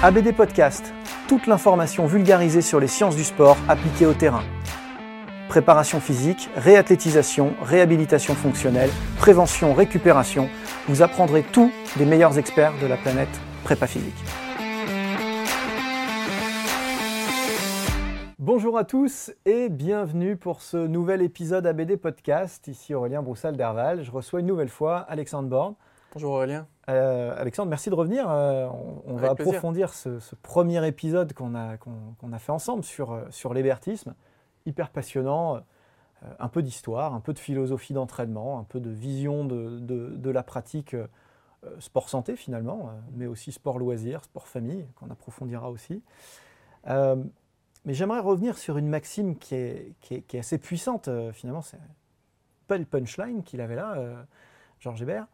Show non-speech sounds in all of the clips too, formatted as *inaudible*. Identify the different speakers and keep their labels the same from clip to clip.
Speaker 1: ABD Podcast, toute l'information vulgarisée sur les sciences du sport appliquées au terrain. Préparation physique, réathlétisation, réhabilitation fonctionnelle, prévention, récupération, vous apprendrez tout des meilleurs experts de la planète prépa physique. Bonjour à tous et bienvenue pour ce nouvel épisode ABD Podcast. Ici Aurélien Broussal d'Herval. Je reçois une nouvelle fois Alexandre Borne.
Speaker 2: Bonjour Aurélien.
Speaker 1: Euh, Alexandre, merci de revenir. Euh, on, on va
Speaker 2: plaisir.
Speaker 1: approfondir ce, ce premier épisode qu'on a, fait ensemble sur, euh, sur l'hébertisme. Hyper passionnant, euh, un peu d'histoire, un peu de philosophie d'entraînement, un peu de vision de, de- de la pratique euh, sport-santé finalement, mais aussi sport-loisir, sport-famille, qu'on approfondira aussi. Mais j'aimerais revenir sur une maxime qui est, qui est- qui est assez puissante finalement. C'est pas le punchline qu'il avait là, Georges Hébert.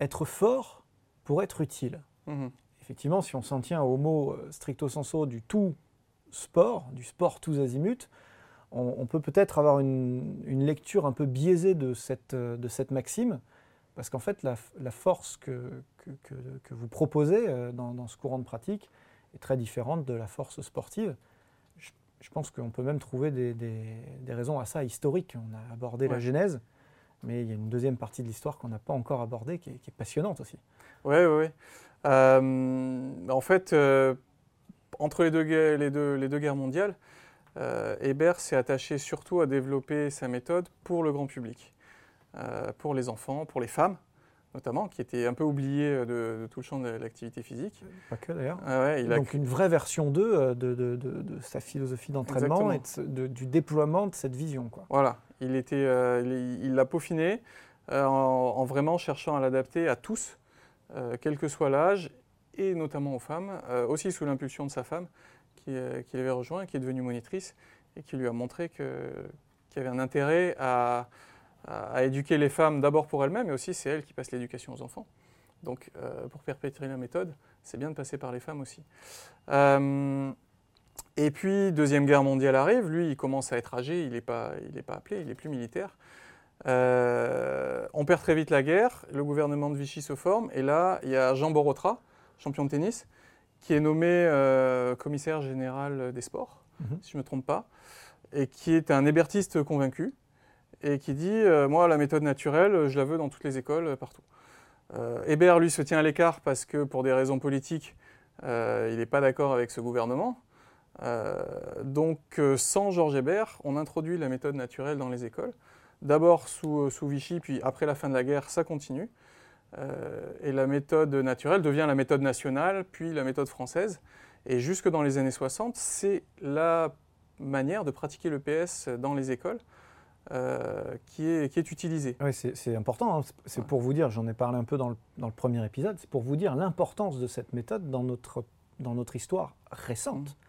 Speaker 1: Être fort pour être utile.
Speaker 2: Mhm.
Speaker 1: Effectivement, si on s'en tient au mot euh, stricto sensu du tout sport, du sport tous azimuts, on, on peut peut-être avoir une, une lecture un peu biaisée de cette, euh, de cette maxime, parce qu'en fait, la, la force que, que, que- que vous proposez euh, dans, dans ce courant de pratique est très différente de la force sportive. Je, je pense qu'on peut même trouver des, des- des raisons à ça historiques. On a abordé la. Genèse, mais il y a une deuxième partie de l'histoire qu'on n'a pas encore abordée, qui est, qui est passionnante aussi.
Speaker 2: Oui, oui, oui. Euh, en fait, euh, entre les deux, guerres, les, deux, les deux guerres mondiales, euh, Hébert s'est attaché surtout à développer sa méthode pour le grand public, euh, pour les enfants, pour les femmes notamment, qui étaient un peu oubliées de, de tout le champ de l'activité physique.
Speaker 1: Pas que d'ailleurs.
Speaker 2: Ah ouais, il a
Speaker 1: Donc une vraie version 2 euh, de, de- sa philosophie d'entraînement et du déploiement de cette vision. Quoi.
Speaker 2: Voilà, euh, il- l'a peaufiné euh, en, en vraiment cherchant à l'adapter à tous, euh, quel que soit l'âge, et notamment aux femmes, aussi sous l'impulsion de sa femme, qui, l'avait rejoint, qui est devenue monitrice, et qui lui a montré qu'il y avait un intérêt à, à- éduquer les femmes d'abord pour elles-mêmes, mais aussi c'est elles qui passent l'éducation aux enfants. Donc pour perpétrer la méthode, c'est bien de passer par les femmes aussi. Et puis, Deuxième Guerre mondiale arrive, lui, il commence à être âgé, il n'est pas, il est pas appelé, il n'est plus militaire. Euh, on perd très vite la guerre, le gouvernement de Vichy se forme, et là, il y a Jean Borotra, champion de tennis, qui est nommé euh, commissaire général des sports,
Speaker 1: Mhm.
Speaker 2: si je ne me trompe pas, et qui est un hébertiste convaincu, et qui dit euh, Moi, la méthode naturelle, je la veux dans toutes les écoles, partout. Hébert, lui, se tient à l'écart parce que, pour des raisons politiques, il n'est pas d'accord avec ce gouvernement. Euh, donc, euh, sans Georges Hébert, on introduit la méthode naturelle dans les écoles. D'abord sous, euh, sous Vichy, puis après la fin de la guerre, ça continue. Euh, et la méthode naturelle devient la méthode nationale, puis la méthode française. Et jusque dans les années 60, c'est la manière de pratiquer le PS dans les écoles euh, qui, est, qui est utilisée.
Speaker 1: Ouais, c'est important, hein. C'est-
Speaker 2: Ouais.
Speaker 1: pour vous dire, j'en ai parlé un peu dans le, dans le premier épisode, c'est pour vous dire l'importance de cette méthode dans notre, dans notre histoire récente. Hein,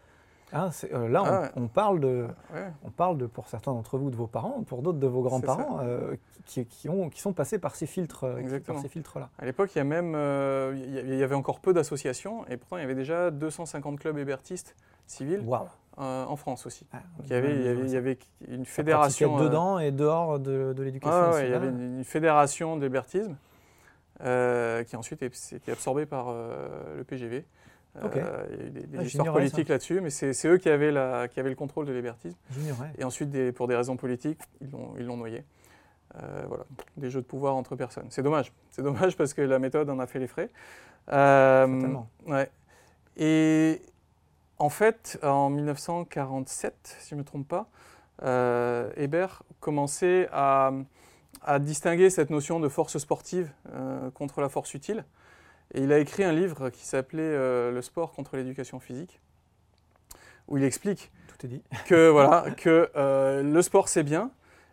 Speaker 1: c'est- euh, là, on.
Speaker 2: Ah
Speaker 1: on parle de,
Speaker 2: Ouais.
Speaker 1: on parle de, pour certains d'entre vous, de vos parents, pour d'autres de vos grands-parents, euh, qui, qui ont, qui sont passés par ces filtres, euh, qui-
Speaker 2: Exactement.
Speaker 1: par ces filtres-là.
Speaker 2: À l'époque, il y, a même, euh, il y a- il y avait encore peu d'associations, et pourtant il y avait déjà 250 clubs hébertistes euh, en France aussi.
Speaker 1: Ah,
Speaker 2: Donc, il, y avait, il, y avait, il y avait une fédération.
Speaker 1: dedans et dehors de, de l'éducation
Speaker 2: ah ouais, il y avait une, une fédération d'hébertisme qui ensuite a été absorbée par le PGV. Euh, il y a eu des, des
Speaker 1: Ah,
Speaker 2: histoires
Speaker 1: j'ignorais
Speaker 2: politiques là-dessus, mais c'est eux qui avaient, la, qui avaient le contrôle de l'hébertisme. Et ensuite, des- pour des raisons politiques, ils l'ont noyé. Euh, voilà, des jeux de pouvoir entre personnes. C'est dommage. C'est dommage parce que la méthode en a fait les frais. Euh, ouais. Et en fait, en 1947, si je ne me trompe pas, euh, Hébert commençait à, à distinguer cette notion de force sportive contre la force utile. Et il a écrit un livre qui s'appelait euh, Le sport contre l'éducation physique, où il explique
Speaker 1: Tout est dit. *laughs*
Speaker 2: que voilà que euh, le sport c'est bien,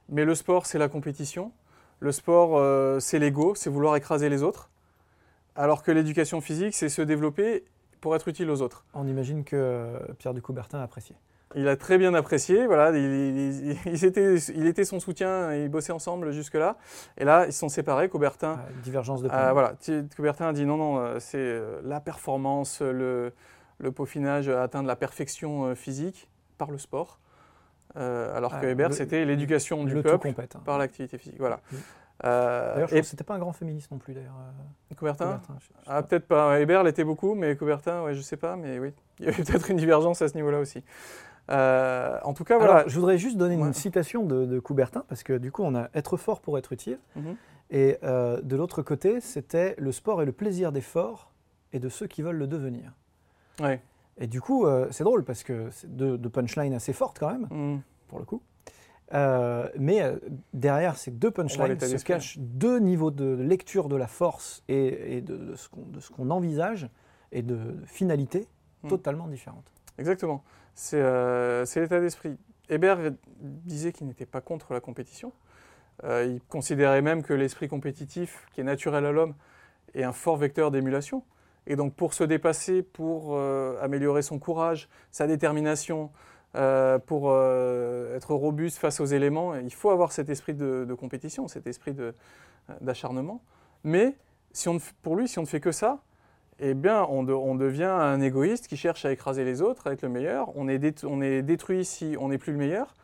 Speaker 2: mais le sport c'est la compétition, le sport euh, c'est l'ego, c'est vouloir écraser les autres, alors que l'éducation physique c'est se développer pour être utile aux autres.
Speaker 1: On imagine que Pierre de Coubertin a apprécié.
Speaker 2: Il a très bien apprécié, voilà, il, il- il- était, il était son soutien, ils bossaient ensemble jusque-là, et là ils se sont séparés, Coubertin
Speaker 1: Ah, divergence de
Speaker 2: euh, voilà, Coubertin a dit non, non, euh, c'est euh, la performance, le, le peaufinage, atteindre la perfection euh, physique par le sport. Euh, alors
Speaker 1: Ah,
Speaker 2: que Hébert, c'était l'éducation du peuple
Speaker 1: compète. hein.
Speaker 2: par l'activité physique. Voilà.
Speaker 1: Oui.
Speaker 2: Euh,
Speaker 1: D'ailleurs, je
Speaker 2: et
Speaker 1: c'était pas un grand féministe non plus, d'ailleurs.
Speaker 2: Coubertin?
Speaker 1: Coubertin, je- je sais
Speaker 2: Ah, peut-être pas. Hébert l'était beaucoup, mais Coubertin, ouais, je sais pas, mais oui. Il y avait peut-être une divergence à ce niveau-là aussi. Euh, en tout cas, voilà.
Speaker 1: Alors, je voudrais juste donner
Speaker 2: Ouais.
Speaker 1: une citation de, de Coubertin, parce que du coup, on a être fort pour être utile.
Speaker 2: Mhm.
Speaker 1: Et euh, de l'autre côté, c'était le sport et le plaisir des forts et de ceux qui veulent le devenir.
Speaker 2: Ouais.
Speaker 1: Et du coup, euh, c'est drôle parce que c'est deux, deux punchlines assez fortes quand même,
Speaker 2: Mhm.
Speaker 1: pour le coup. Euh, mais derrière ces deux punchlines se cachent deux niveaux de lecture de la force et, et de, de ce qu'on- de ce qu'on envisage et de finalité
Speaker 2: Mhm.
Speaker 1: totalement différentes.
Speaker 2: Exactement. C'est euh, c'est l'état d'esprit. Hébert disait qu'il n'était pas contre la compétition. Euh, il considérait même que l'esprit compétitif, qui est naturel à l'homme, est un fort vecteur d'émulation. Et donc pour se dépasser, pour euh, améliorer son courage, sa détermination, pour être robuste face aux éléments, il faut avoir cet esprit de, compétition, cet esprit d'acharnement. Mais si on pour lui, si on ne fait que ça, eh bien, on, de- on devient un égoïste qui cherche à écraser les autres, à être le meilleur. On est, on est détruit si on n'est plus le meilleur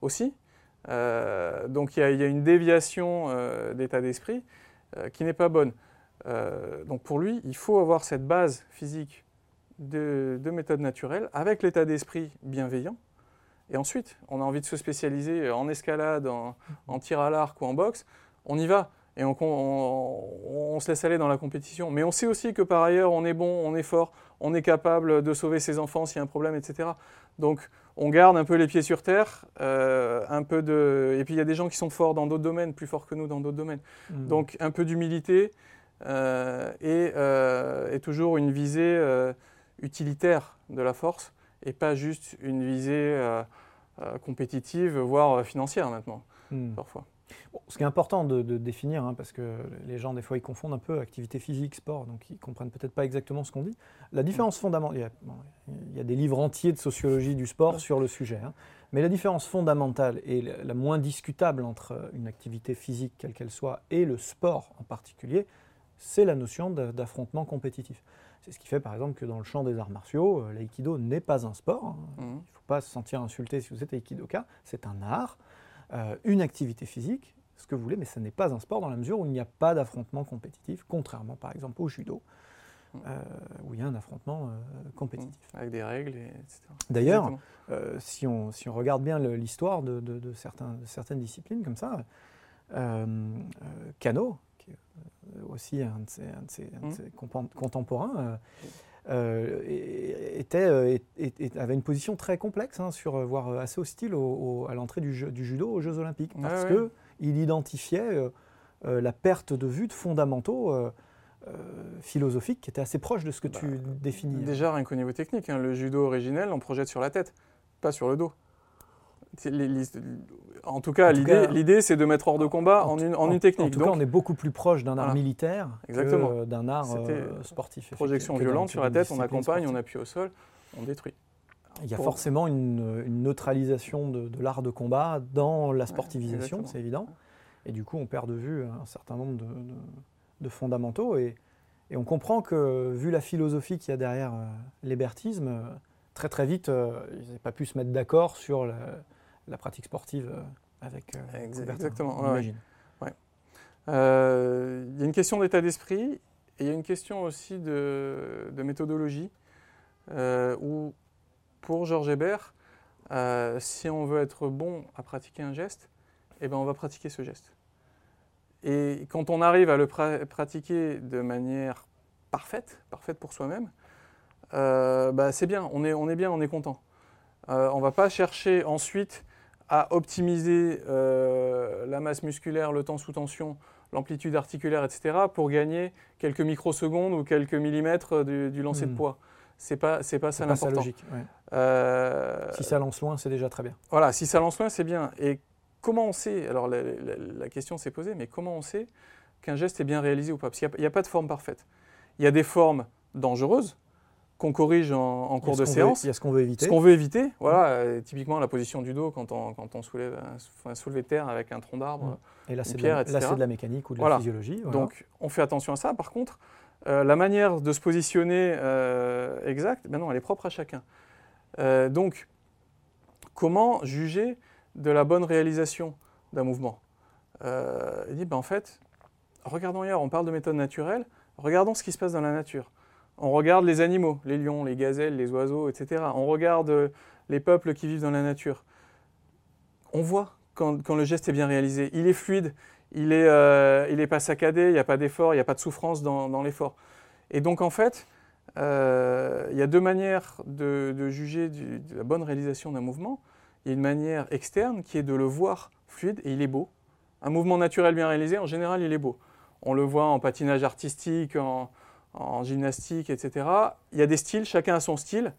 Speaker 2: aussi. Euh, donc il y, a- une déviation euh, d'état d'esprit euh, qui n'est pas bonne. Donc pour lui, il faut avoir cette base physique de, de méthode naturelle avec l'état d'esprit bienveillant. Et ensuite, on a envie de se spécialiser en escalade, en tir à l'arc ou en boxe, on y va. Et on, on- on se laisse aller dans la compétition. Mais on sait aussi que par ailleurs, on est bon, on est fort, on est capable de sauver ses enfants s'il y a un problème, etc. Donc, on garde un peu les pieds sur terre, euh, un peu de... Et puis, il y a des gens qui sont forts dans d'autres domaines, plus forts que nous dans d'autres domaines.
Speaker 1: Mhm.
Speaker 2: Donc, un peu d'humilité euh, et, euh, et toujours une visée utilitaire de la force et pas juste une visée compétitive, voire financière maintenant,
Speaker 1: Mhm.
Speaker 2: parfois.
Speaker 1: Ce qui est important de, de définir, hein, parce que les gens, des fois, ils confondent un peu activité physique, sport, donc ils comprennent peut-être pas exactement ce qu'on dit. La différence fondamentale, il, y a- bon, il y a des livres entiers de sociologie du sport sur le sujet, hein. mais la différence fondamentale et la, moins discutable entre une activité physique, quelle qu'elle soit, et le sport en particulier, c'est la notion d'a- d'affrontement compétitif. C'est ce qui fait, par exemple, que dans le champ des arts martiaux, euh, l'aïkido n'est pas un sport. hein.
Speaker 2: Mhm.
Speaker 1: Il ne faut pas se sentir insulté si vous êtes aikidoka, c'est un art, euh, une activité physique, ce que vous voulez, mais ce n'est pas un sport dans la mesure où il n'y a pas d'affrontement compétitif, contrairement par exemple au judo, euh, où il y a un affrontement euh, compétitif.
Speaker 2: Avec des règles, et, etc.
Speaker 1: D'ailleurs, euh, si, on, si on regarde bien l'histoire de, de- de certains, de certaines disciplines comme ça, Kano, qui est aussi un de ses, un de ses- un de ses compan- contemporains, euh, était, avait une position très complexe, hein, sur, voire assez hostile au- au- à l'entrée du, judo aux Jeux Olympiques, parce
Speaker 2: ouais.
Speaker 1: Qu'il identifiait euh, euh, la perte de vue de fondamentaux euh, philosophiques qui étaient assez proches de ce que tu
Speaker 2: Bah,
Speaker 1: définis.
Speaker 2: Déjà, rien qu'au niveau technique, hein, le judo originel, on projette sur la tête, pas sur le dos. En tout cas, l'idée, c'est de mettre hors de combat en, une, en une technique.
Speaker 1: En tout
Speaker 2: Donc,
Speaker 1: cas, on est beaucoup plus proche d'un art
Speaker 2: Voilà.
Speaker 1: militaire
Speaker 2: Exactement.
Speaker 1: que d'un art sportif.
Speaker 2: projection violente sur la tête, on accompagne, on appuie au sol, on détruit.
Speaker 1: Il y a forcément une, une neutralisation de, de l'art de combat dans la sportivisation, c'est évident. Et du coup, on perd de vue un certain nombre de, de- de fondamentaux. Et, et on comprend que, vu la philosophie qu'il y a derrière euh, l'hébertisme, euh,
Speaker 3: très très vite, euh, ils n'avaient pas pu se mettre d'accord sur la, la pratique sportive euh, avec
Speaker 2: exactement, ouais, ouais. Il y a une question d'état d'esprit et il y a une question aussi de, de méthodologie où, pour Georges Hébert, euh, si on veut être bon à pratiquer un geste, eh ben on va pratiquer ce geste. Et quand on arrive à le pra- pratiquer de manière parfaite, parfaite pour soi-même, euh, bah, c'est bien, on est, on est bien, on est content. Euh, on ne va pas chercher ensuite à optimiser euh, la masse musculaire, le temps sous tension, l'amplitude articulaire, etc., pour gagner quelques microsecondes ou quelques millimètres du, du lancer de
Speaker 3: Hmm.
Speaker 2: poids. C'est pas, c'est pas ça l'important.
Speaker 3: logique. ouais.
Speaker 2: Euh,
Speaker 3: Si ça lance loin, c'est déjà très bien.
Speaker 2: voilà, si ça lance loin, c'est bien. Et comment on sait Alors la, la- la question s'est posée, mais comment on sait qu'un geste est bien réalisé ou pas? Parce qu'il n'y a, pas de forme parfaite. Il y a des formes dangereuses qu'on corrige en, cours de
Speaker 3: qu'on veut-
Speaker 2: séance.
Speaker 3: Il y a ce qu'on veut éviter.
Speaker 2: Ce qu'on veut éviter, voilà, euh, typiquement la position du dos quand on, quand on soulève un, soulevé de terre avec un tronc d'arbre.
Speaker 3: Mm. Et là, de,
Speaker 2: pierre,
Speaker 3: la-
Speaker 2: etc.
Speaker 3: là, c'est de la mécanique ou de
Speaker 2: Voilà.
Speaker 3: la physiologie. voilà.
Speaker 2: Donc on fait attention à ça. Par contre, euh, la manière de se positionner euh, exacte, ben non, elle est propre à chacun. Euh, donc, comment juger de la bonne réalisation d'un mouvement Euh, Il dit, ben, en fait, regardons ailleurs, on parle de méthode naturelle, regardons ce qui se passe dans la nature. On regarde les animaux, les lions, les gazelles, les oiseaux, etc. On regarde euh, les peuples qui vivent dans la nature. On voit quand, le geste est bien réalisé. Il est fluide, il n'est pas saccadé, il n'y a pas d'effort, il n'y a pas de souffrance dans, l'effort. Et donc en fait, il y a deux manières de, de juger du- de la bonne réalisation d'un mouvement. Il y a une manière externe qui est de le voir fluide et il est beau. Un mouvement naturel bien réalisé, en général, il est beau. On le voit en patinage artistique, en, en gymnastique, etc. Il y a des styles, chacun a son style,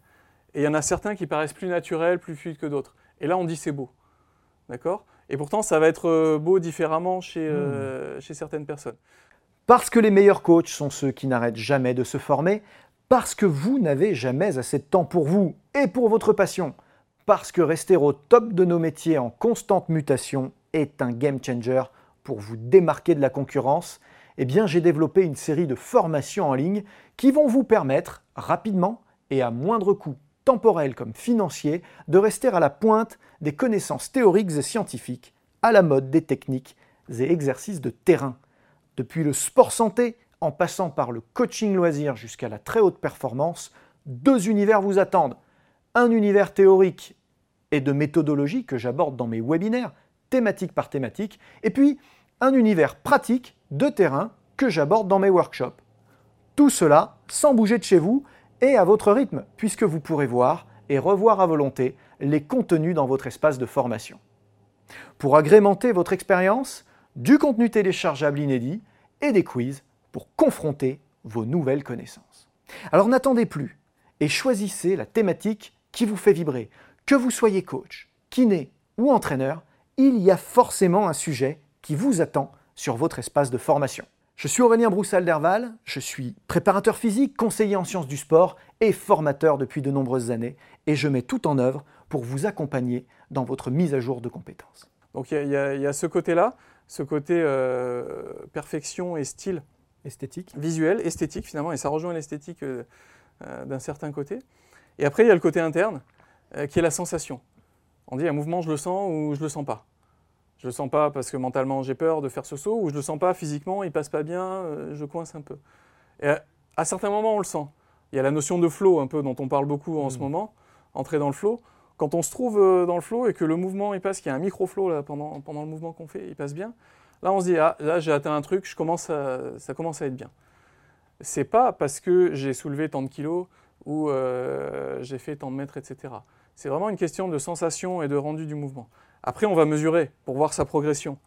Speaker 2: et il y en a certains qui paraissent plus naturels, plus fluides que d'autres. Et là, on dit c'est beau. D'accord? Et pourtant, ça va être euh, beau différemment chez, euh, chez certaines personnes.
Speaker 1: Parce que les meilleurs coachs sont ceux qui n'arrêtent jamais de se former, parce que vous n'avez jamais assez de temps pour vous et pour votre passion, parce que rester au top de nos métiers en constante mutation est un game changer pour vous démarquer de la concurrence, eh j'ai développé une série de formations en ligne qui vont vous permettre rapidement et à moindre coût temporel comme financier de rester à la pointe des connaissances théoriques et scientifiques, à la mode des techniques et exercices de terrain. Depuis le sport santé, en passant par le coaching loisir jusqu'à la très haute performance, deux univers vous attendent. Un univers théorique et de méthodologie que j'aborde dans mes webinaires, thématique par thématique, et puis un univers pratique de terrain que j'aborde dans mes workshops. Tout cela sans bouger de chez vous et à votre rythme, puisque vous pourrez voir et revoir à volonté les contenus dans votre espace de formation. Pour agrémenter votre expérience, du contenu téléchargeable inédit et des quiz pour confronter vos nouvelles connaissances. Alors n'attendez plus et choisissez la thématique qui vous fait vibrer. Que vous soyez coach, kiné ou entraîneur, il y a forcément un sujet qui vous attend sur votre espace de formation. Je suis Aurélien Broussal-Derval, je suis préparateur physique, conseiller en sciences du sport et formateur depuis de nombreuses années et je mets tout en œuvre pour vous accompagner dans votre mise à jour de compétences.
Speaker 2: Donc il y a- ce côté-là, ce côté euh, perfection et style
Speaker 3: Esthétique.
Speaker 2: visuel, esthétique finalement, et ça rejoint l'esthétique euh, euh, d'un certain côté. Et après, il y a le côté interne, euh, qui est la sensation. On dit un mouvement, je le sens ou je le sens pas. Je le sens pas parce que mentalement j'ai peur de faire ce saut, ou je le sens pas physiquement, il passe pas bien, je coince un peu. Et à, à certains moments, on le sent. Il y a la notion de flow, un peu, dont on parle beaucoup en ce moment, entrer dans le flow. Quand on se trouve dans le flow et que le mouvement il passe, qu'il y a un micro-flow pendant le mouvement qu'on fait, il passe bien, là on se dit, ah, là j'ai atteint un truc, je commence à, ça commence à être bien. C'est pas parce que j'ai soulevé tant de kilos ou euh, j'ai fait tant de mètres, etc. C'est vraiment une question de sensation et de rendu du mouvement. Après, on va mesurer pour voir sa progression.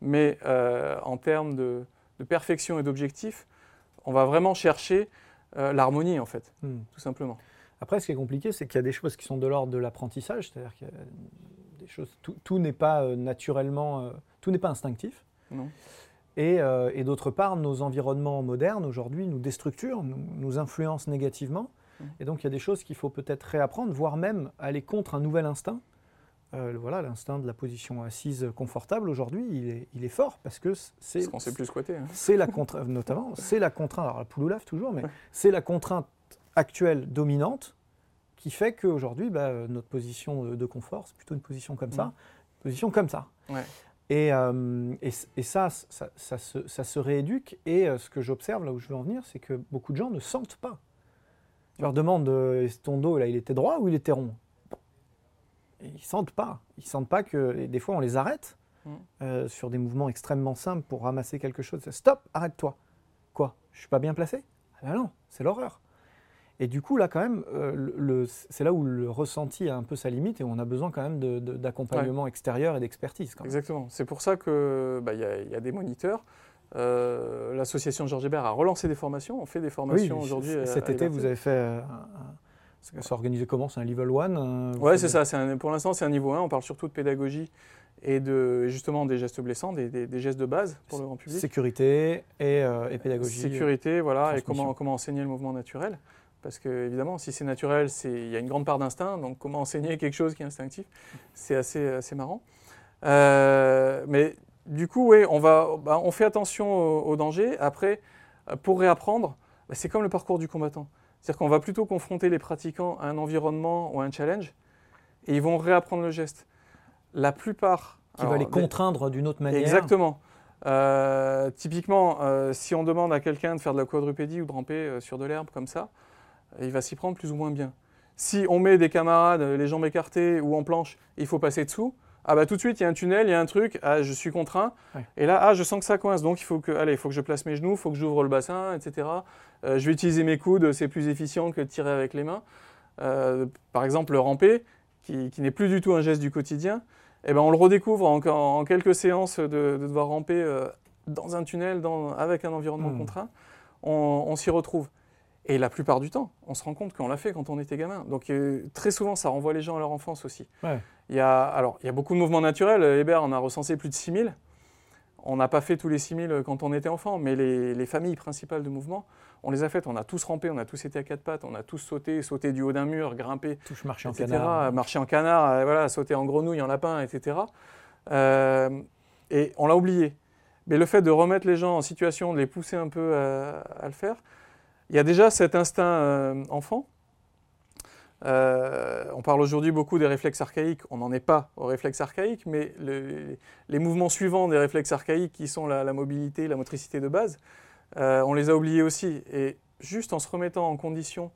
Speaker 2: Mais euh, en termes de, de perfection et d'objectif, on va vraiment chercher euh, l'harmonie, en fait,
Speaker 3: Hmm.
Speaker 2: tout simplement.
Speaker 3: Après, ce qui est compliqué, c'est qu'il y a des choses qui sont de l'ordre de l'apprentissage, c'est-à-dire qu'il y a des choses, tout, tout n'est pas euh, naturellement, euh, tout n'est pas instinctif.
Speaker 2: Non
Speaker 3: Et, euh, et d'autre part, nos environnements modernes aujourd'hui nous déstructurent, nous, nous influencent négativement.
Speaker 2: Mm.
Speaker 3: Et donc, il y a des choses qu'il faut peut-être réapprendre, voire même aller contre un nouvel instinct. Euh, voilà, l'instinct de la position assise confortable aujourd'hui, il est, il est fort parce que c'est
Speaker 2: Parce qu'on sait plus squatter. hein.
Speaker 3: c'est la contrainte, *laughs* notamment, c'est la contrainte, alors la pouloulave toujours, mais c'est la contrainte actuelle dominante
Speaker 1: qui fait qu'aujourd'hui, bah, notre position de, confort, c'est plutôt une position comme ça,
Speaker 2: Mm.
Speaker 1: une position comme ça.
Speaker 2: Ouais.
Speaker 1: Et, euh, et, et ça, ça, ça se, ça se rééduque. Et euh, ce que j'observe, là où je veux en venir, c'est que beaucoup de gens ne sentent pas. Tu leur demandes, euh, est-ce ton dos, là, il était droit ou il était rond? Et Ils sentent pas. Ils sentent pas que. et des fois, on les arrête
Speaker 2: Mm.
Speaker 1: euh, sur des mouvements extrêmement simples pour ramasser quelque chose. Stop, arrête-toi. Quoi? Je suis pas bien placé? Ah ben non, c'est l'horreur. Et du coup, là, quand même, euh, c'est là où le ressenti a un peu sa limite et on a besoin quand même d'accompagnement extérieur et d'expertise.
Speaker 2: Exactement. C'est pour ça qu'il bah, y, a- il y a des moniteurs. Euh, L'association Georges Hébert a relancé des formations. On fait des formations aujourd'hui.
Speaker 1: c-
Speaker 2: à-
Speaker 1: cet
Speaker 2: à
Speaker 1: été, vous avez fait. euh, ça s'est organisé comment? C'est un level 1
Speaker 2: Ouais, c'est ça. c'est un- pour l'instant, c'est un niveau 1. On parle surtout de pédagogie et de justement des gestes blessants, des, des- des gestes de base pour le grand public.
Speaker 1: Sécurité et, euh, et pédagogie.
Speaker 2: Sécurité, voilà, et comment enseigner le mouvement naturel. Parce que évidemment, si c'est naturel, il y a une grande part d'instinct. Donc, comment enseigner quelque chose qui est instinctif, c'est assez, assez marrant. Euh, mais du coup, oui, on, va, bah, on fait attention au, au danger. Après, pour réapprendre, bah, c'est comme le parcours du combattant. C'est-à-dire qu'on va plutôt confronter les pratiquants à un environnement ou à un challenge, et ils vont réapprendre le geste. La plupart...
Speaker 1: Qui
Speaker 2: alors,
Speaker 1: va les contraindre d'une autre manière.
Speaker 2: Exactement. Euh, typiquement, euh, si on demande à quelqu'un de faire de la quadrupédie ou de ramper euh, sur de l'herbe comme ça, il va s'y prendre plus ou moins bien. Si on met des camarades euh, les jambes écartées ou en planche, il faut passer dessous. Ah bah tout de suite, il y a un tunnel, il y a un truc, ah, je suis contraint.
Speaker 1: Ouais.
Speaker 2: Et là, ah, je sens que ça coince, donc il faut que, allez, il faut que je place mes genoux, il faut que j'ouvre le bassin, etc. Euh, je vais utiliser mes coudes, c'est plus efficient que de tirer avec les mains. Euh, par exemple, le ramper, qui, qui n'est plus du tout un geste du quotidien, eh ben, on le redécouvre en, en- en quelques séances de, de devoir ramper euh, dans un tunnel, dans- avec un environnement
Speaker 1: Hmm.
Speaker 2: contraint. On, on s'y retrouve. Et la plupart du temps, on se rend compte qu'on l'a fait quand on était gamin. Donc euh, très souvent, ça renvoie les gens à leur enfance aussi.
Speaker 1: Ouais.
Speaker 2: Il, y a, alors, il y a beaucoup de mouvements naturels. Hébert en a recensé plus de 6000. On n'a pas fait tous les 6000 quand on était enfant, mais les, les familles principales de mouvements, on les a faites. On a tous rampé, on a tous été à quatre pattes, on a tous sauté, sauté du haut d'un mur, grimpé,
Speaker 1: Touche marché en
Speaker 2: etc.
Speaker 1: canard.
Speaker 2: Marcher en canard, euh, voilà, sauter en grenouille, en lapin, etc. Euh, et on l'a oublié. Mais le fait de remettre les gens en situation, de les pousser un peu à, à le faire, il y a déjà cet instinct euh, enfant. Euh, on parle aujourd'hui beaucoup des réflexes archaïques. On n'en est pas aux réflexes archaïques, mais le- les mouvements suivants des réflexes archaïques, qui sont la, la mobilité, la motricité de base, euh, on les a oubliés aussi. Et juste en se remettant en condition,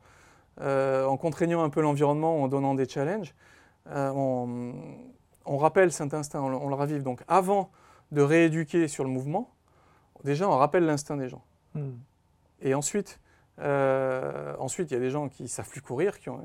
Speaker 2: euh, en contraignant un peu l'environnement, en donnant des challenges, on, on rappelle cet instinct, on, le- on le ravive. Donc avant de rééduquer sur le mouvement, déjà on rappelle l'instinct des gens.
Speaker 1: Hmm.
Speaker 2: Et ensuite, euh, ensuite, il y a des gens qui savent plus courir, qui ne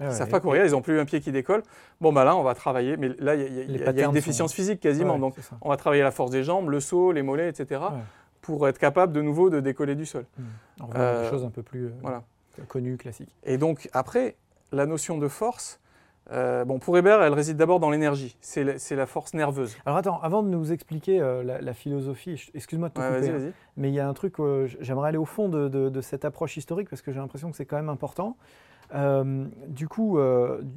Speaker 1: Ah ouais,
Speaker 2: savent pas courir, ils n'ont plus un pied qui décolle. Bon, bah là, on va travailler. Mais là, il y a, y y une déficience
Speaker 1: sont-
Speaker 2: physique quasiment.
Speaker 1: Ouais,
Speaker 2: donc, on va travailler la force des jambes, le saut, les mollets, etc.
Speaker 1: Ouais.
Speaker 2: pour être capable de nouveau de décoller du sol.
Speaker 1: Hmm. On à des
Speaker 2: Euh,
Speaker 1: choses un peu plus euh,
Speaker 2: Voilà.
Speaker 1: connues, classiques.
Speaker 2: Et donc, après, la notion de force, euh, bon, pour Hébert, elle réside d'abord dans l'énergie. C'est la, force nerveuse.
Speaker 1: Alors attends, avant de nous expliquer euh, la, la philosophie, excuse-moi de te
Speaker 2: Ouais,
Speaker 1: couper, hein, mais il y a un truc, euh, j'aimerais aller au fond de, de- de cette approche historique parce que j'ai l'impression que c'est quand même important. Euh, du coup,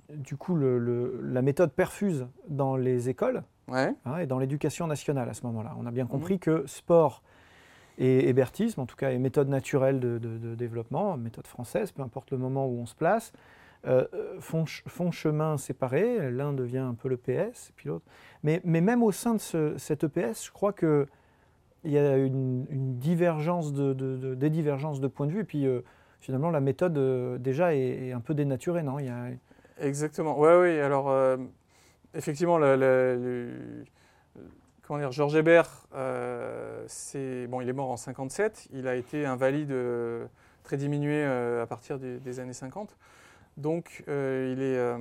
Speaker 1: du coup le- le- la méthode perfuse dans les écoles
Speaker 2: Ouais.
Speaker 1: hein, et dans l'éducation nationale à ce moment-là. On a bien
Speaker 2: Mhm.
Speaker 1: compris que sport et hébertisme, en tout cas, et méthode naturelle de développement, méthode française, peu importe le moment où on se place, euh, euh, font, ch- font chemin séparés. L'un devient un peu le PS, et puis l'autre. Mais, mais même au sein de ce- cet EPS, je crois qu'il y a une, divergence de, de- de- des divergences de points de vue. Et puis euh, finalement, la méthode déjà est, un peu dénaturée, non? Il y a-
Speaker 2: Exactement. Ouais, oui. Alors, effectivement, le, le- le- comment dire, Georges Hébert, bon, il est mort en 57. Il a été invalide, très diminué à partir des années 50. Donc, euh, il est, euh,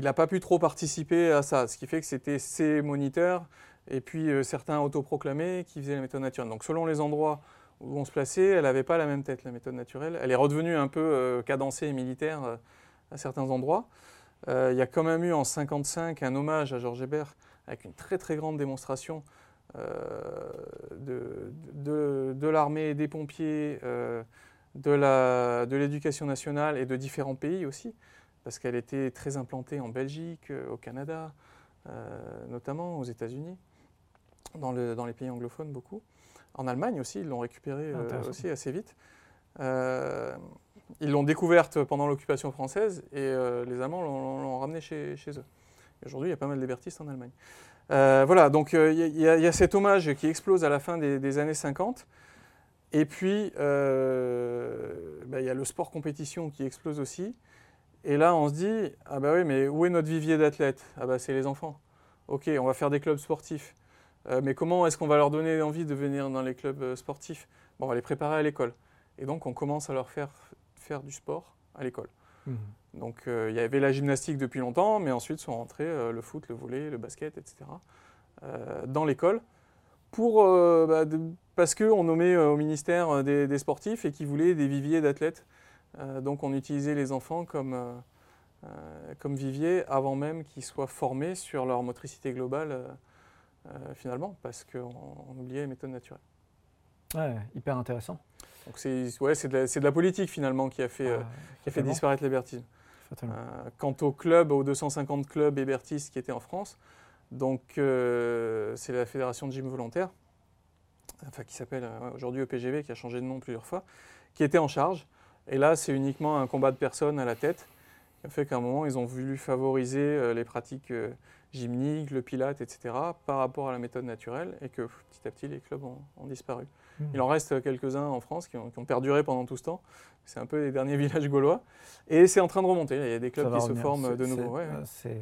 Speaker 2: n'a pas pu trop participer à ça, ce qui fait que c'était ses moniteurs et puis euh, certains autoproclamés qui faisaient la méthode naturelle. Donc, selon les endroits où on se plaçait, elle n'avait pas la même tête, la méthode naturelle. Elle est redevenue un peu cadencée et militaire à certains endroits. Il y a quand même eu en 55 un hommage à Georges Hébert avec une très très grande démonstration de, l'armée, des pompiers, de l'éducation nationale et de différents pays aussi, parce qu'elle était très implantée en Belgique, euh, au Canada, euh, notamment aux États-Unis, dans, le- dans les pays anglophones beaucoup. En Allemagne aussi, ils l'ont récupérée euh, aussi assez vite. Euh, ils l'ont découverte pendant l'occupation française et les Allemands l'ont ramenée chez, chez eux. Aujourd'hui, il y a pas mal d'hébertistes en Allemagne. Voilà, donc il y, a cet hommage qui explose à la fin des, années 50. Et puis, bah, il y a le sport compétition qui explose aussi. Et là, on se dit, ah bah oui, mais où est notre vivier d'athlètes? Ah bah c'est les enfants. Ok, on va faire des clubs sportifs. mais comment est-ce qu'on va leur donner envie de venir dans les clubs sportifs? Bon, On va les préparer à l'école. Et donc, on commence à leur faire faire du sport à l'école. Mhm. Donc, euh, il y avait la gymnastique depuis longtemps, mais ensuite sont rentrés euh, le foot, le volley, le basket, etc. Euh, dans l'école pour bah, parce qu'on nommait au ministère des, sportifs et qui voulaient des viviers d'athlètes. donc, on utilisait les enfants comme comme vivier avant même qu'ils soient formés sur leur motricité globale, finalement, parce qu'on oubliait les méthodes naturelles.
Speaker 1: Ouais, hyper intéressant.
Speaker 2: Donc c'est ouais, de, de, la politique finalement qui a fait, euh, qui a fait disparaître l'hébertisme. Euh, quant au club, aux 250 clubs hébertistes qui étaient en France, donc euh, c'est la fédération de gym volontaire, enfin qui s'appelle aujourd'hui EPGV, qui a changé de nom plusieurs fois, qui était en charge. Et là, c'est uniquement un combat de personnes à la tête, qui a fait qu'à un moment, ils ont voulu favoriser les pratiques gymniques, le pilate, etc., par rapport à la méthode naturelle, et que petit à petit, les clubs ont disparu. Il en reste quelques-uns en France qui ont, perduré pendant tout ce temps. C'est un peu les derniers *laughs* villages gaulois. Et c'est en train de remonter. Il y a des clubs qui se forment de nouveau.
Speaker 1: C'est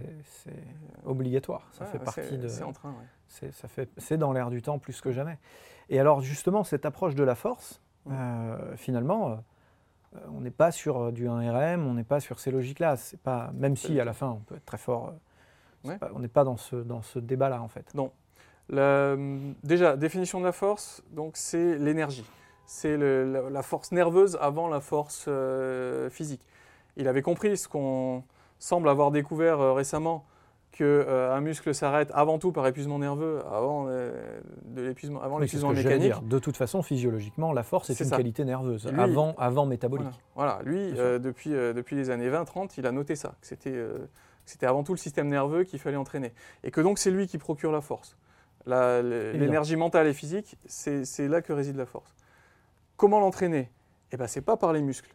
Speaker 1: obligatoire. Ça fait partie de.
Speaker 2: C'est en train.
Speaker 1: C'est dans l'air du temps plus que jamais. Et alors justement, cette approche de la force, euh, finalement, euh, on n'est pas sur du 1RM, on n'est pas sur ces logiques-là. Pas même si à la fin on peut être très fort. Euh, on n'est pas dans ce, dans ce débat-là en fait.
Speaker 2: Non, déjà, définition de la force, donc c'est l'énergie. C'est la, force nerveuse avant la force euh, physique. Il avait compris ce qu'on semble avoir découvert euh, récemment, qu'un euh, muscle s'arrête avant tout par épuisement nerveux, avant de l'épuisement, avant l'épuisement mécanique.
Speaker 1: De toute façon, physiologiquement, la force est, une qualité nerveuse, avant, avant métabolique.
Speaker 2: Voilà, lui, depuis, depuis les années 20-30, il a noté ça, que c'était avant tout le système nerveux qu'il fallait entraîner. Et que donc c'est lui qui procure la force. L'énergie mentale et physique, c'est là que réside la force. Comment l'entraîner? Eh bien, ce n'est pas par les muscles.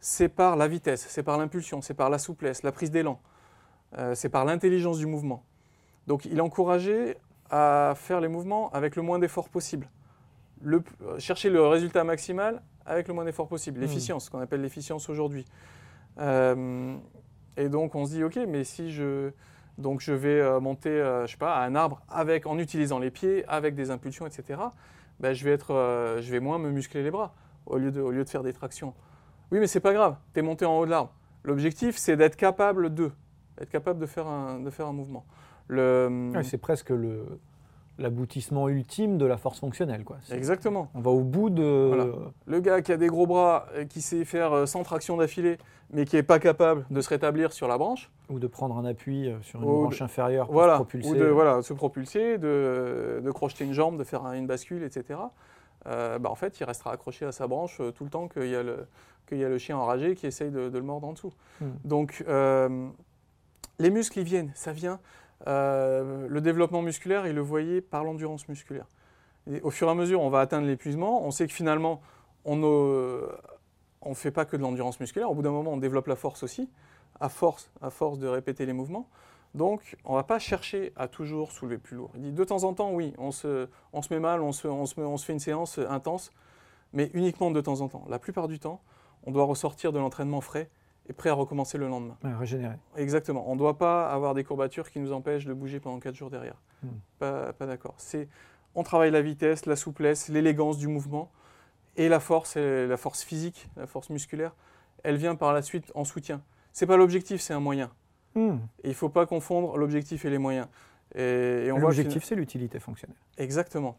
Speaker 2: C'est par la vitesse, c'est par l'impulsion, c'est par la souplesse, la prise d'élan. Euh, c'est par l'intelligence du mouvement. Donc, il encourageait à faire les mouvements avec le moins d'efforts possible. Le, chercher le résultat maximal avec le moins d'efforts possible. Hmm. L'efficience, ce qu'on appelle l'efficience aujourd'hui. Euh, et donc, on se dit, OK, mais si je donc je vais euh, monter, euh, je sais pas, à un arbre avec, en utilisant les pieds, avec des impulsions, etc. Ben, je, vais être, euh, je vais moins me muscler les bras au lieu de, au lieu de faire des tractions. Oui, mais c'est pas grave, tu es monté en haut de l'arbre. L'objectif, c'est d'être capable de, être capable de faire un, de faire un mouvement.
Speaker 1: c'est presque le, l'aboutissement ultime de la force fonctionnelle. Quoi.
Speaker 2: Exactement.
Speaker 1: On va au bout de...
Speaker 2: Le gars qui a des gros bras, qui sait faire 100 tractions d'affilée, mais qui n'est pas capable de se rétablir sur la branche.
Speaker 1: Ou de prendre un appui euh, sur une branche inférieure pour
Speaker 2: voilà,
Speaker 1: se propulser.
Speaker 2: Ou de voilà, se propulser, de, de crocheter une jambe, de faire une bascule, etc. Euh, bah en fait, il restera accroché à sa branche euh, tout le temps qu'il y, a le, y a le chien enragé qui essaye de, le mordre en dessous. Hmm. Donc, les muscles, ils viennent, ça vient. Le développement musculaire, il le voyait par l'endurance musculaire. Au fur et à mesure, on va atteindre l'épuisement. On sait que finalement, on, on ne fait pas que de l'endurance musculaire. Au bout d'un moment, on développe la force aussi, à force, à force de répéter les mouvements. Donc, on ne va pas chercher à toujours soulever plus lourd. Il dit de temps en temps, oui, on se, on se met mal, on se, on, se, on se fait une séance intense, mais uniquement de temps en temps. La plupart du temps, on doit ressortir de l'entraînement frais et prêt à recommencer le lendemain.
Speaker 1: régénérer.
Speaker 2: Exactement. On ne doit pas avoir des courbatures qui nous empêchent de bouger pendant 4 jours derrière. Hmm. Pas, pas d'accord. On travaille la vitesse, la souplesse, l'élégance du mouvement et la force, la force physique, la force musculaire, elle vient par la suite en soutien. C'est pas l'objectif, c'est un moyen. Hmm. il ne faut pas confondre l'objectif et les moyens.
Speaker 1: Et, l'objectif, c'est l'utilité fonctionnelle.
Speaker 2: Exactement.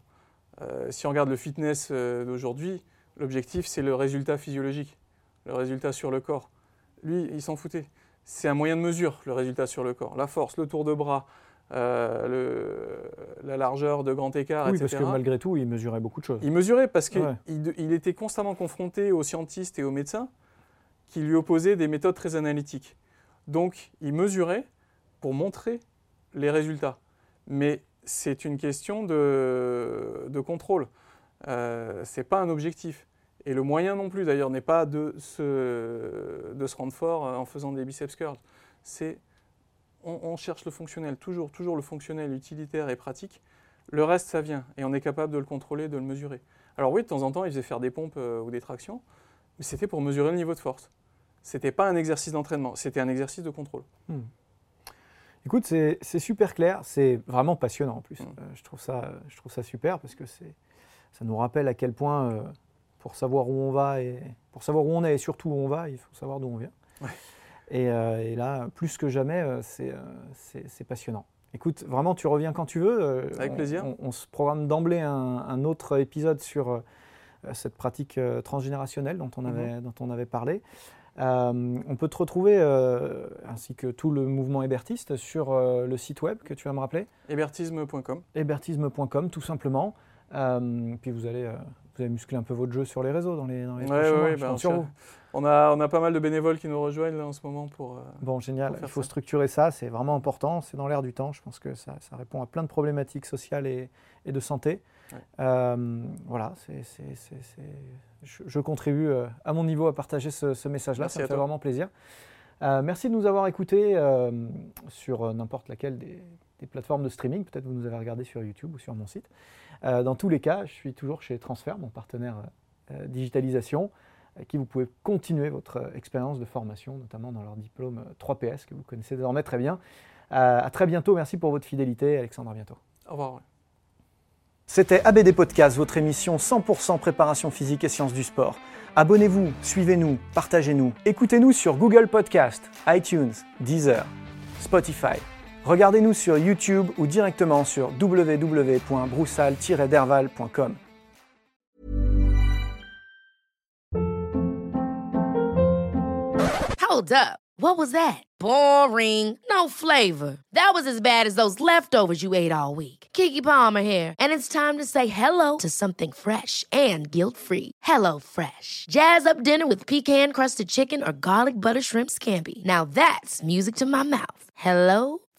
Speaker 2: Euh, si on regarde le fitness euh, d'aujourd'hui, l'objectif, c'est le résultat physiologique, le résultat sur le corps. Lui, il s'en foutait. C'est un moyen de mesure, le résultat sur le corps. La force, le tour de bras, euh, le, la largeur de grand écart,
Speaker 1: oui,
Speaker 2: etc.
Speaker 1: parce que malgré tout, il mesurait beaucoup de choses.
Speaker 2: Il mesurait parce qu'il il était constamment confronté aux scientistes et aux médecins qui lui opposaient des méthodes très analytiques. Donc, il mesurait pour montrer les résultats. Mais c'est une question de, de contrôle. Euh, Ce n'est pas un objectif. Et le moyen non plus, d'ailleurs, n'est pas de se, de se rendre fort en faisant des biceps curls. C'est on, cherche le fonctionnel, toujours, toujours le fonctionnel utilitaire et pratique. Le reste, ça vient. Et on est capable de le contrôler, de le mesurer. Alors oui, de temps en temps, il faisait faire des pompes euh, ou des tractions, mais c'était pour mesurer le niveau de force. C'était pas un exercice d'entraînement, c'était un exercice de contrôle. Hmm.
Speaker 1: Écoute, c'est super clair, c'est vraiment passionnant en plus. Hmm. Euh, je, trouve ça, je trouve ça super parce que ça nous rappelle à quel point, euh, pour savoir où on va et pour savoir où on est et surtout où on va, il faut savoir d'où on vient. Euh, et, là, plus que jamais, c'est passionnant. Écoute, vraiment, tu reviens quand tu veux.
Speaker 2: Avec plaisir.
Speaker 1: On, se programme d'emblée un, autre épisode sur cette pratique transgénérationnelle dont on, mhm. avait, dont on avait parlé. Euh, on peut te retrouver, euh, ainsi que tout le mouvement hébertiste, sur euh, le site web que tu vas me rappeler
Speaker 2: Hébertisme.com.
Speaker 1: Hébertisme.com, tout simplement. puis vous allez, vous allez muscler un peu votre jeu sur les réseaux dans les, dans les
Speaker 2: ben, sur vous. On a, on a pas mal de bénévoles qui nous rejoignent là, en ce moment pour.
Speaker 1: bon, génial. Il faut structurer ça, c'est vraiment important. C'est dans l'air du temps. Je pense que ça, ça, répond à plein de problématiques sociales et, et de santé. voilà, c'est je, contribue euh, à mon niveau à partager ce, message-là. Ça me fait vraiment plaisir. Euh, merci de nous avoir écoutés euh, sur n'importe laquelle des, plateformes de streaming. Peut-être vous nous avez regardé sur YouTube ou sur mon site. dans tous les cas, je suis toujours chez Transfer, mon partenaire digitalisation, avec qui vous pouvez continuer votre expérience de formation, notamment dans leur diplôme 3PS que vous connaissez désormais très bien. à très bientôt. Merci pour votre fidélité. Alexandre, à bientôt.
Speaker 2: Au revoir.
Speaker 1: C'était ABD Podcast, votre émission 100% préparation physique et sciences du sport. Abonnez-vous, suivez-nous, partagez-nous. Écoutez-nous sur Google Podcast, iTunes, Deezer, Spotify. Regardez-nous sur YouTube ou directement sur www.broussal-derval.com.
Speaker 4: Hold up. What was that? Boring. No flavor. That was as bad as those leftovers you ate all week. Kiki Palmer here, and it's time to say hello to something fresh and guilt-free. Hello Fresh. Jazz up dinner with pecan-crusted chicken or garlic butter shrimp scampi. Now that's music to my mouth. Hello